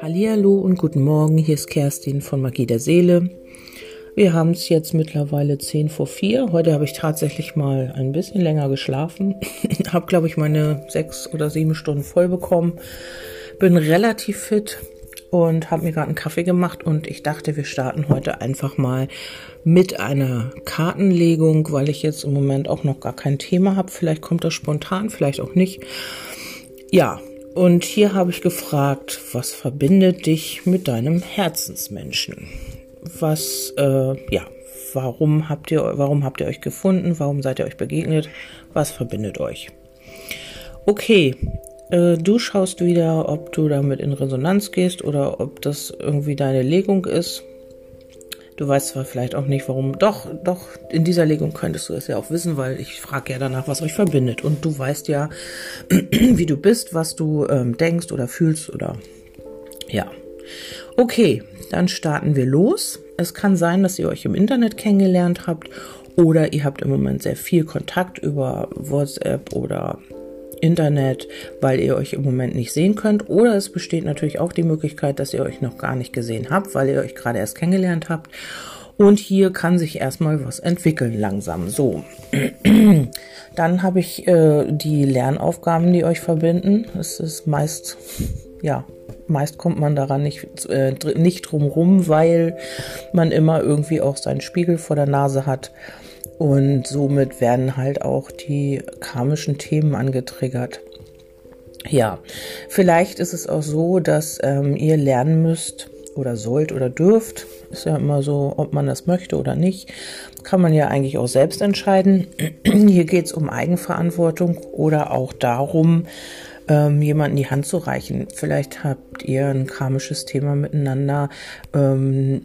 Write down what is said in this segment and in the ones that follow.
Hallihallo und guten Morgen, hier ist Kerstin von Magie der Seele. Wir haben es jetzt mittlerweile 10 vor 4. Heute habe ich tatsächlich mal ein bisschen länger geschlafen. habe, glaube ich, meine sechs oder sieben Stunden voll bekommen. Bin relativ fit und habe mir gerade einen Kaffee gemacht und ich dachte, wir starten heute einfach mal mit einer Kartenlegung, weil ich jetzt im Moment auch noch gar kein Thema habe. Vielleicht kommt das spontan, vielleicht auch nicht. Ja, und hier habe ich gefragt, was verbindet dich mit deinem Herzensmenschen? was, äh, ja, warum habt ihr, warum habt ihr euch gefunden? Warum seid ihr euch begegnet? Was verbindet euch? Okay, du schaust wieder, ob du damit in Resonanz gehst oder ob das irgendwie deine Legung ist. Du weißt zwar vielleicht auch nicht, warum. Doch, doch, in dieser Legung könntest du es ja auch wissen, weil ich frage ja danach, was euch verbindet. Und du weißt ja, wie du bist, was du ähm, denkst oder fühlst oder ja. Okay, dann starten wir los. Es kann sein, dass ihr euch im Internet kennengelernt habt oder ihr habt im Moment sehr viel Kontakt über WhatsApp oder Internet, weil ihr euch im Moment nicht sehen könnt. Oder es besteht natürlich auch die Möglichkeit, dass ihr euch noch gar nicht gesehen habt, weil ihr euch gerade erst kennengelernt habt. Und hier kann sich erstmal was entwickeln langsam. So, dann habe ich äh, die Lernaufgaben, die euch verbinden. Es ist meist, ja, meist kommt man daran nicht, äh, nicht drum weil man immer irgendwie auch seinen Spiegel vor der Nase hat. Und somit werden halt auch die karmischen Themen angetriggert. Ja, vielleicht ist es auch so, dass ähm, ihr lernen müsst oder sollt oder dürft. Ist ja immer so, ob man das möchte oder nicht. Kann man ja eigentlich auch selbst entscheiden. Hier geht es um Eigenverantwortung oder auch darum, ähm, jemanden die Hand zu reichen. Vielleicht habt ihr ein karmisches Thema miteinander. Ähm,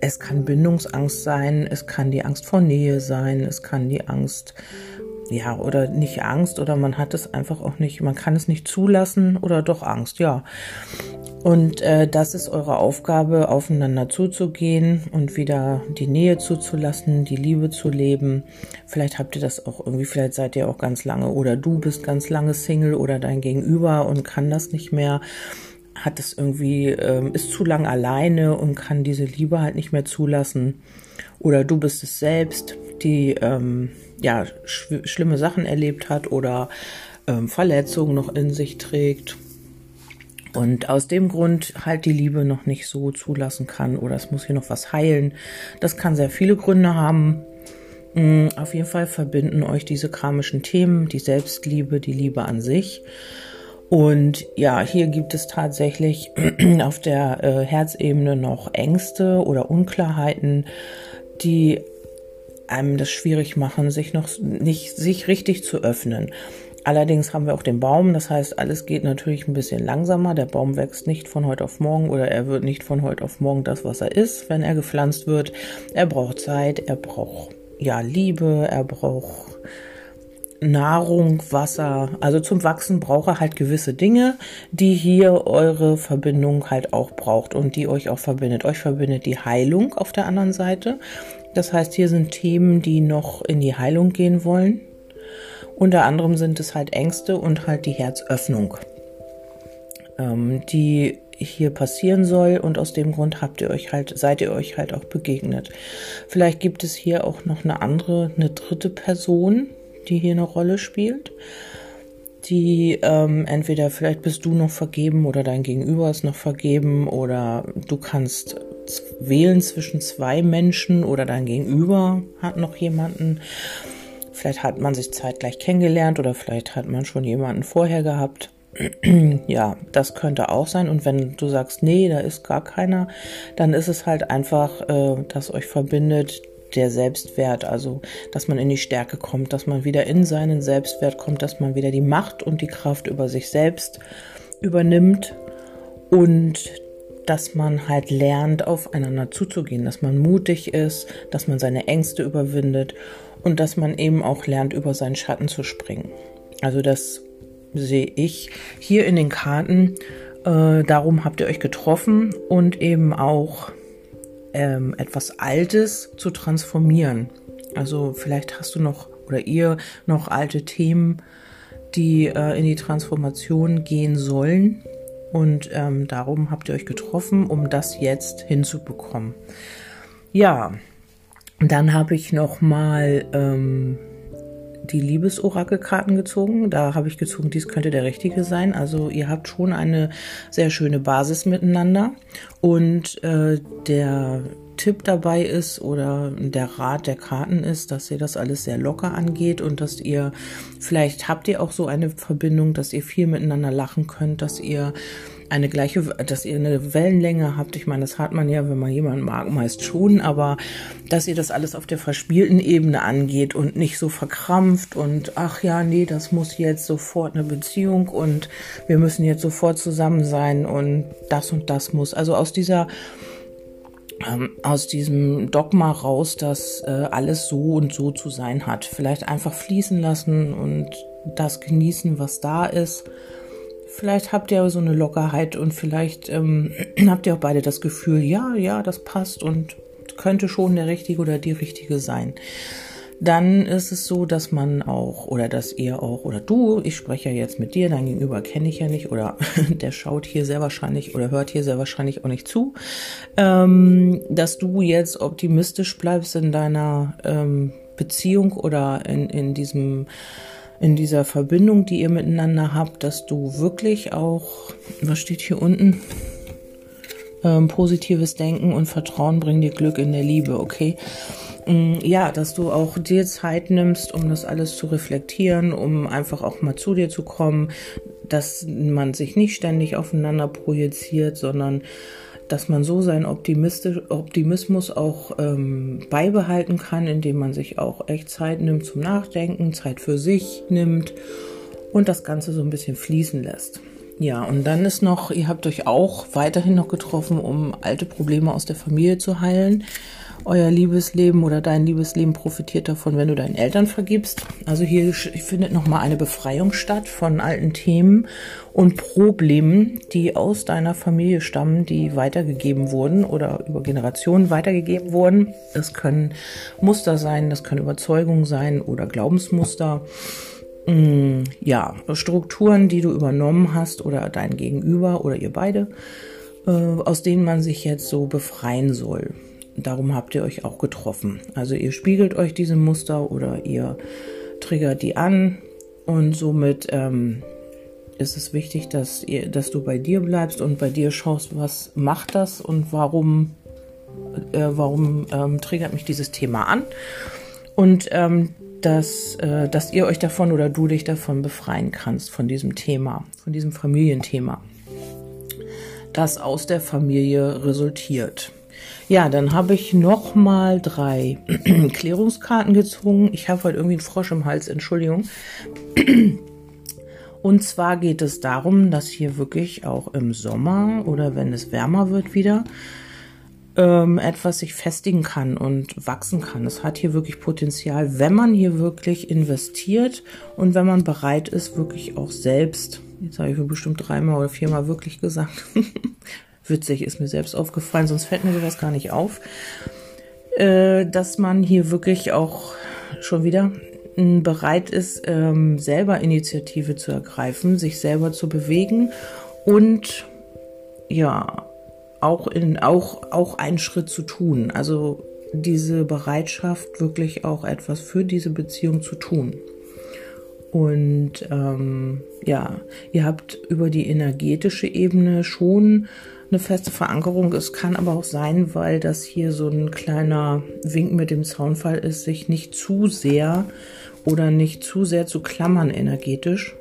es kann Bindungsangst sein, es kann die Angst vor Nähe sein, es kann die Angst, ja, oder nicht Angst, oder man hat es einfach auch nicht, man kann es nicht zulassen oder doch Angst, ja. Und äh, das ist eure Aufgabe, aufeinander zuzugehen und wieder die Nähe zuzulassen, die Liebe zu leben. Vielleicht habt ihr das auch irgendwie, vielleicht seid ihr auch ganz lange oder du bist ganz lange Single oder dein Gegenüber und kann das nicht mehr, hat es irgendwie, ähm, ist zu lang alleine und kann diese Liebe halt nicht mehr zulassen. Oder du bist es selbst, die ähm, ja sch schlimme Sachen erlebt hat oder ähm, Verletzungen noch in sich trägt und aus dem Grund halt die Liebe noch nicht so zulassen kann oder es muss hier noch was heilen. Das kann sehr viele Gründe haben. Mm, auf jeden Fall verbinden euch diese karmischen Themen, die Selbstliebe, die Liebe an sich. Und ja, hier gibt es tatsächlich auf der äh, Herzebene noch Ängste oder Unklarheiten, die einem das schwierig machen, sich noch nicht, sich richtig zu öffnen. Allerdings haben wir auch den Baum, das heißt, alles geht natürlich ein bisschen langsamer. Der Baum wächst nicht von heute auf morgen oder er wird nicht von heute auf morgen das, was er ist, wenn er gepflanzt wird. Er braucht Zeit, er braucht ja Liebe, er braucht Nahrung, Wasser. Also zum Wachsen braucht er halt gewisse Dinge, die hier eure Verbindung halt auch braucht und die euch auch verbindet. Euch verbindet die Heilung auf der anderen Seite. Das heißt, hier sind Themen, die noch in die Heilung gehen wollen unter anderem sind es halt Ängste und halt die Herzöffnung, ähm, die hier passieren soll und aus dem Grund habt ihr euch halt, seid ihr euch halt auch begegnet. Vielleicht gibt es hier auch noch eine andere, eine dritte Person, die hier eine Rolle spielt die ähm, entweder vielleicht bist du noch vergeben oder dein Gegenüber ist noch vergeben oder du kannst wählen zwischen zwei Menschen oder dein Gegenüber hat noch jemanden. Vielleicht hat man sich zeitgleich kennengelernt oder vielleicht hat man schon jemanden vorher gehabt. ja, das könnte auch sein. Und wenn du sagst, nee, da ist gar keiner, dann ist es halt einfach, äh, dass euch verbindet der Selbstwert, also dass man in die Stärke kommt, dass man wieder in seinen Selbstwert kommt, dass man wieder die Macht und die Kraft über sich selbst übernimmt und dass man halt lernt, aufeinander zuzugehen, dass man mutig ist, dass man seine Ängste überwindet und dass man eben auch lernt, über seinen Schatten zu springen. Also das sehe ich hier in den Karten. Äh, darum habt ihr euch getroffen und eben auch ähm, etwas Altes zu transformieren. Also vielleicht hast du noch oder ihr noch alte Themen, die äh, in die Transformation gehen sollen. Und ähm, darum habt ihr euch getroffen, um das jetzt hinzubekommen. Ja, dann habe ich noch mal ähm, die Liebesorakelkarten gezogen. Da habe ich gezogen, dies könnte der richtige sein. Also ihr habt schon eine sehr schöne Basis miteinander. Und äh, der Tipp dabei ist oder der Rat der Karten ist, dass ihr das alles sehr locker angeht und dass ihr, vielleicht habt ihr auch so eine Verbindung, dass ihr viel miteinander lachen könnt, dass ihr eine gleiche, dass ihr eine Wellenlänge habt. Ich meine, das hat man ja, wenn man jemanden mag, meist schon, aber dass ihr das alles auf der verspielten Ebene angeht und nicht so verkrampft und ach ja, nee, das muss jetzt sofort eine Beziehung und wir müssen jetzt sofort zusammen sein und das und das muss. Also aus dieser ähm, aus diesem Dogma raus, dass äh, alles so und so zu sein hat. Vielleicht einfach fließen lassen und das genießen, was da ist Vielleicht habt ihr so eine Lockerheit und vielleicht ähm, habt ihr auch beide das Gefühl, ja, ja, das passt und könnte schon der Richtige oder die Richtige sein. Dann ist es so, dass man auch oder dass ihr auch oder du, ich spreche ja jetzt mit dir, dein Gegenüber kenne ich ja nicht oder der schaut hier sehr wahrscheinlich oder hört hier sehr wahrscheinlich auch nicht zu, ähm, dass du jetzt optimistisch bleibst in deiner ähm, Beziehung oder in, in diesem in dieser Verbindung, die ihr miteinander habt, dass du wirklich auch, was steht hier unten? Ähm, positives Denken und Vertrauen bringen dir Glück in der Liebe, okay? Mm, ja, dass du auch dir Zeit nimmst, um das alles zu reflektieren, um einfach auch mal zu dir zu kommen, dass man sich nicht ständig aufeinander projiziert, sondern dass man so seinen Optimismus auch ähm, beibehalten kann, indem man sich auch echt Zeit nimmt zum Nachdenken, Zeit für sich nimmt und das Ganze so ein bisschen fließen lässt. Ja, und dann ist noch, ihr habt euch auch weiterhin noch getroffen, um alte Probleme aus der Familie zu heilen euer Liebesleben oder dein Liebesleben profitiert davon, wenn du deinen Eltern vergibst. Also hier findet nochmal eine Befreiung statt von alten Themen und Problemen, die aus deiner Familie stammen, die weitergegeben wurden oder über Generationen weitergegeben wurden. Das können Muster sein, das können Überzeugungen sein oder Glaubensmuster. Mm, ja, Strukturen, die du übernommen hast oder dein Gegenüber oder ihr beide, äh, aus denen man sich jetzt so befreien soll. Darum habt ihr euch auch getroffen. Also ihr spiegelt euch diese Muster oder ihr triggert die an und somit ähm, ist es wichtig, dass, ihr, dass du bei dir bleibst und bei dir schaust, was macht das und warum, äh, warum ähm, triggert mich dieses Thema an und ähm, dass, äh, dass ihr euch davon oder du dich davon befreien kannst, von diesem Thema, von diesem Familienthema, das aus der Familie resultiert. Ja, dann habe ich noch mal drei Klärungskarten gezogen. Ich habe heute irgendwie einen Frosch im Hals, Entschuldigung. Und zwar geht es darum, dass hier wirklich auch im Sommer oder wenn es wärmer wird wieder ähm, etwas sich festigen kann und wachsen kann. Es hat hier wirklich Potenzial, wenn man hier wirklich investiert und wenn man bereit ist, wirklich auch selbst, jetzt habe ich bestimmt dreimal oder viermal wirklich gesagt, witzig, ist mir selbst aufgefallen, sonst fällt mir sowas gar nicht auf, äh, dass man hier wirklich auch schon wieder bereit ist, ähm, selber Initiative zu ergreifen, sich selber zu bewegen und ja, auch in, auch, auch einen Schritt zu tun. Also diese Bereitschaft, wirklich auch etwas für diese Beziehung zu tun. Und ähm, ja, ihr habt über die energetische Ebene schon eine feste Verankerung. Es kann aber auch sein, weil das hier so ein kleiner Wink mit dem Zaunfall ist, sich nicht zu sehr oder nicht zu sehr zu klammern energetisch.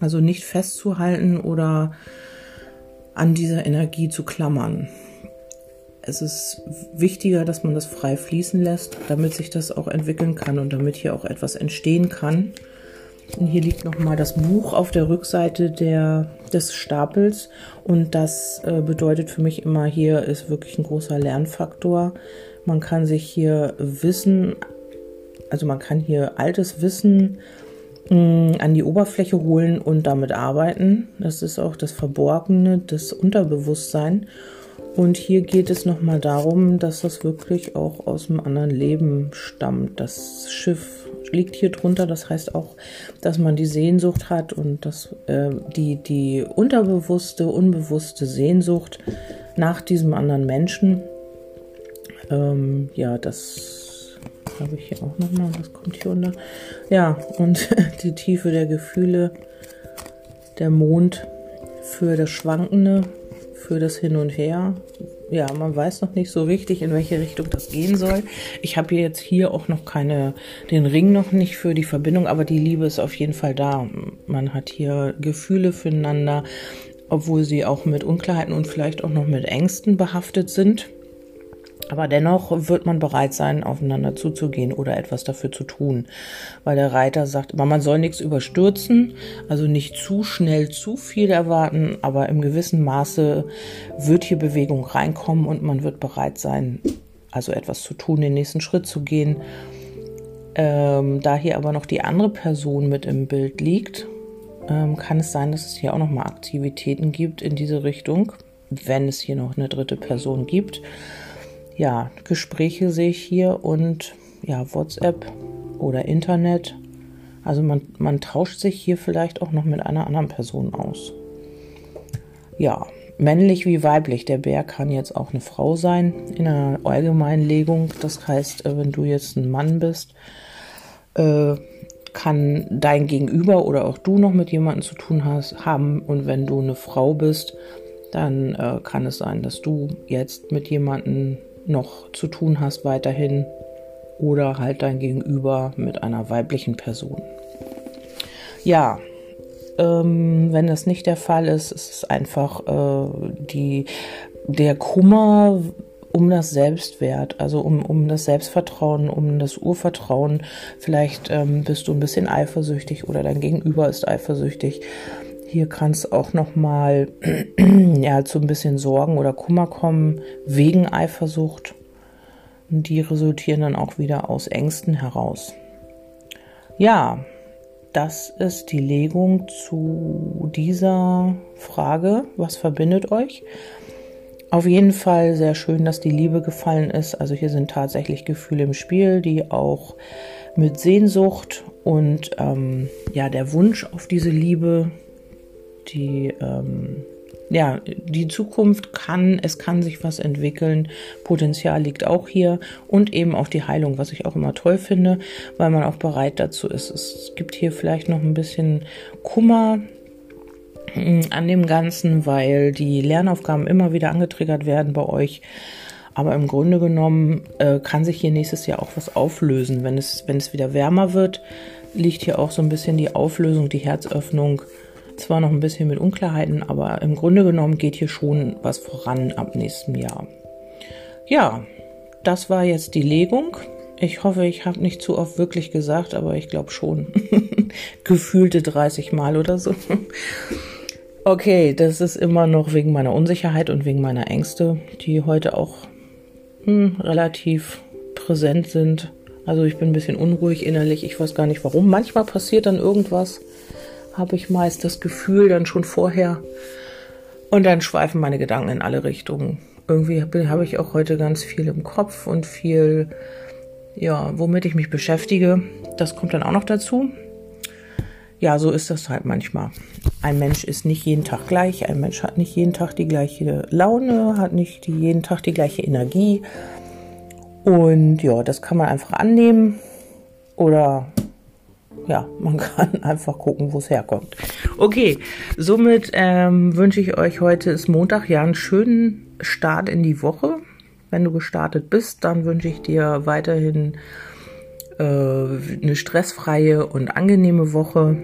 Also nicht festzuhalten oder an dieser Energie zu klammern. Es ist wichtiger, dass man das frei fließen lässt, damit sich das auch entwickeln kann und damit hier auch etwas entstehen kann. Und hier liegt nochmal das Buch auf der Rückseite der, des Stapels. Und das äh, bedeutet für mich immer, hier ist wirklich ein großer Lernfaktor. Man kann sich hier Wissen, also man kann hier altes Wissen mh, mm, an die Oberfläche holen und damit arbeiten. Das ist auch das Verborgene, das Unterbewusstsein. Und hier geht es nochmal darum, dass das wirklich auch aus einem anderen Leben stammt. Das Schiff liegt hier drunter. Das heißt auch, dass man die Sehnsucht hat und dass äh, die, die unterbewusste, unbewusste Sehnsucht nach diesem anderen Menschen. Ähm, ja, das habe ich hier auch nochmal. Was kommt hier unter? Ja, und die Tiefe der Gefühle, der Mond für das Schwankende, für das Hin und Her. Ja, man weiß noch nicht so richtig, in welche Richtung das gehen soll. Ich habe jetzt hier auch noch keine, den Ring noch nicht für die Verbindung, aber die Liebe ist auf jeden Fall da. Man hat hier Gefühle füreinander, obwohl sie auch mit Unklarheiten und vielleicht auch noch mit Ängsten behaftet sind. Aber dennoch wird man bereit sein, aufeinander zuzugehen oder etwas dafür zu tun. Weil der Reiter sagt, aber man soll nichts überstürzen, also nicht zu schnell zu viel erwarten, aber im gewissen Maße wird hier Bewegung reinkommen und man wird bereit sein, also etwas zu tun, den nächsten Schritt zu gehen. Ähm, da hier aber noch die andere Person mit im Bild liegt, ähm, kann es sein, dass es hier auch noch mal Aktivitäten gibt in diese Richtung, wenn es hier noch eine dritte Person gibt ja, Gespräche sehe ich hier und ja, WhatsApp oder Internet. Also man, man tauscht sich hier vielleicht auch noch mit einer anderen Person aus. Ja, männlich wie weiblich. Der Bär kann jetzt auch eine Frau sein in einer Allgemeinlegung. Das heißt, äh, wenn du jetzt ein Mann bist, äh, kann dein Gegenüber oder auch du noch mit jemandem zu tun hast, haben. Und wenn du eine Frau bist, dann äh, kann es sein, dass du jetzt mit jemandem noch zu tun hast weiterhin oder halt dein Gegenüber mit einer weiblichen Person. Ja, ähm, wenn das nicht der Fall ist, ist es einfach äh, die, der Kummer um das Selbstwert, also um, um das Selbstvertrauen, um das Urvertrauen. Vielleicht ähm, bist du ein bisschen eifersüchtig oder dein Gegenüber ist eifersüchtig. Hier kann es auch noch mal ja, zu ein bisschen Sorgen oder Kummer kommen wegen Eifersucht. Die resultieren dann auch wieder aus Ängsten heraus. Ja, das ist die Legung zu dieser Frage. Was verbindet euch? Auf jeden Fall sehr schön, dass die Liebe gefallen ist. Also hier sind tatsächlich Gefühle im Spiel, die auch mit Sehnsucht und ähm, ja der Wunsch auf diese Liebe die, ähm, ja, die Zukunft kann, es kann sich was entwickeln. Potenzial liegt auch hier und eben auch die Heilung, was ich auch immer toll finde, weil man auch bereit dazu ist. Es gibt hier vielleicht noch ein bisschen Kummer mm, an dem Ganzen, weil die Lernaufgaben immer wieder angetriggert werden bei euch. Aber im Grunde genommen äh, kann sich hier nächstes Jahr auch was auflösen. Wenn es, wenn es wieder wärmer wird, liegt hier auch so ein bisschen die Auflösung, die Herzöffnung zwar noch ein bisschen mit Unklarheiten, aber im Grunde genommen geht hier schon was voran ab nächstem Jahr. Ja, das war jetzt die Legung. Ich hoffe, ich habe nicht zu oft wirklich gesagt, aber ich glaube schon. Gefühlte 30 Mal oder so. Okay, das ist immer noch wegen meiner Unsicherheit und wegen meiner Ängste, die heute auch hm, relativ präsent sind. Also ich bin ein bisschen unruhig innerlich. Ich weiß gar nicht warum. Manchmal passiert dann irgendwas habe ich meist das Gefühl dann schon vorher. Und dann schweifen meine Gedanken in alle Richtungen. Irgendwie habe ich auch heute ganz viel im Kopf und viel, ja, womit ich mich beschäftige. Das kommt dann auch noch dazu. Ja, so ist das halt manchmal. Ein Mensch ist nicht jeden Tag gleich. Ein Mensch hat nicht jeden Tag die gleiche Laune, hat nicht jeden Tag die gleiche Energie. Und ja, das kann man einfach annehmen oder ja, man kann einfach gucken, wo es herkommt. Okay, somit ähm, wünsche ich euch heute ist Montag, ja, einen schönen Start in die Woche. Wenn du gestartet bist, dann wünsche ich dir weiterhin äh, eine stressfreie und angenehme Woche.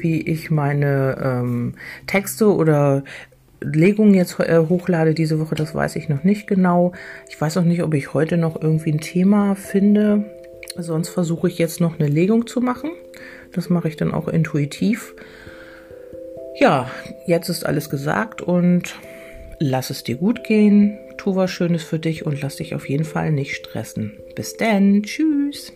Wie ich meine ähm, Texte oder Legungen jetzt äh, hochlade diese Woche, das weiß ich noch nicht genau. Ich weiß auch nicht, ob ich heute noch irgendwie ein Thema finde. Sonst versuche ich jetzt noch eine Legung zu machen. Das mache ich dann auch intuitiv. Ja, jetzt ist alles gesagt und lass es dir gut gehen. Tu was Schönes für dich und lass dich auf jeden Fall nicht stressen. Bis dann. Tschüss.